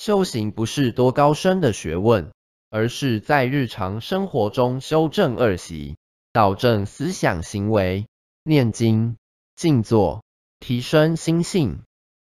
修行不是多高深的学问而是在日常生活中修正恶习导正思想行为念经静坐提升心性。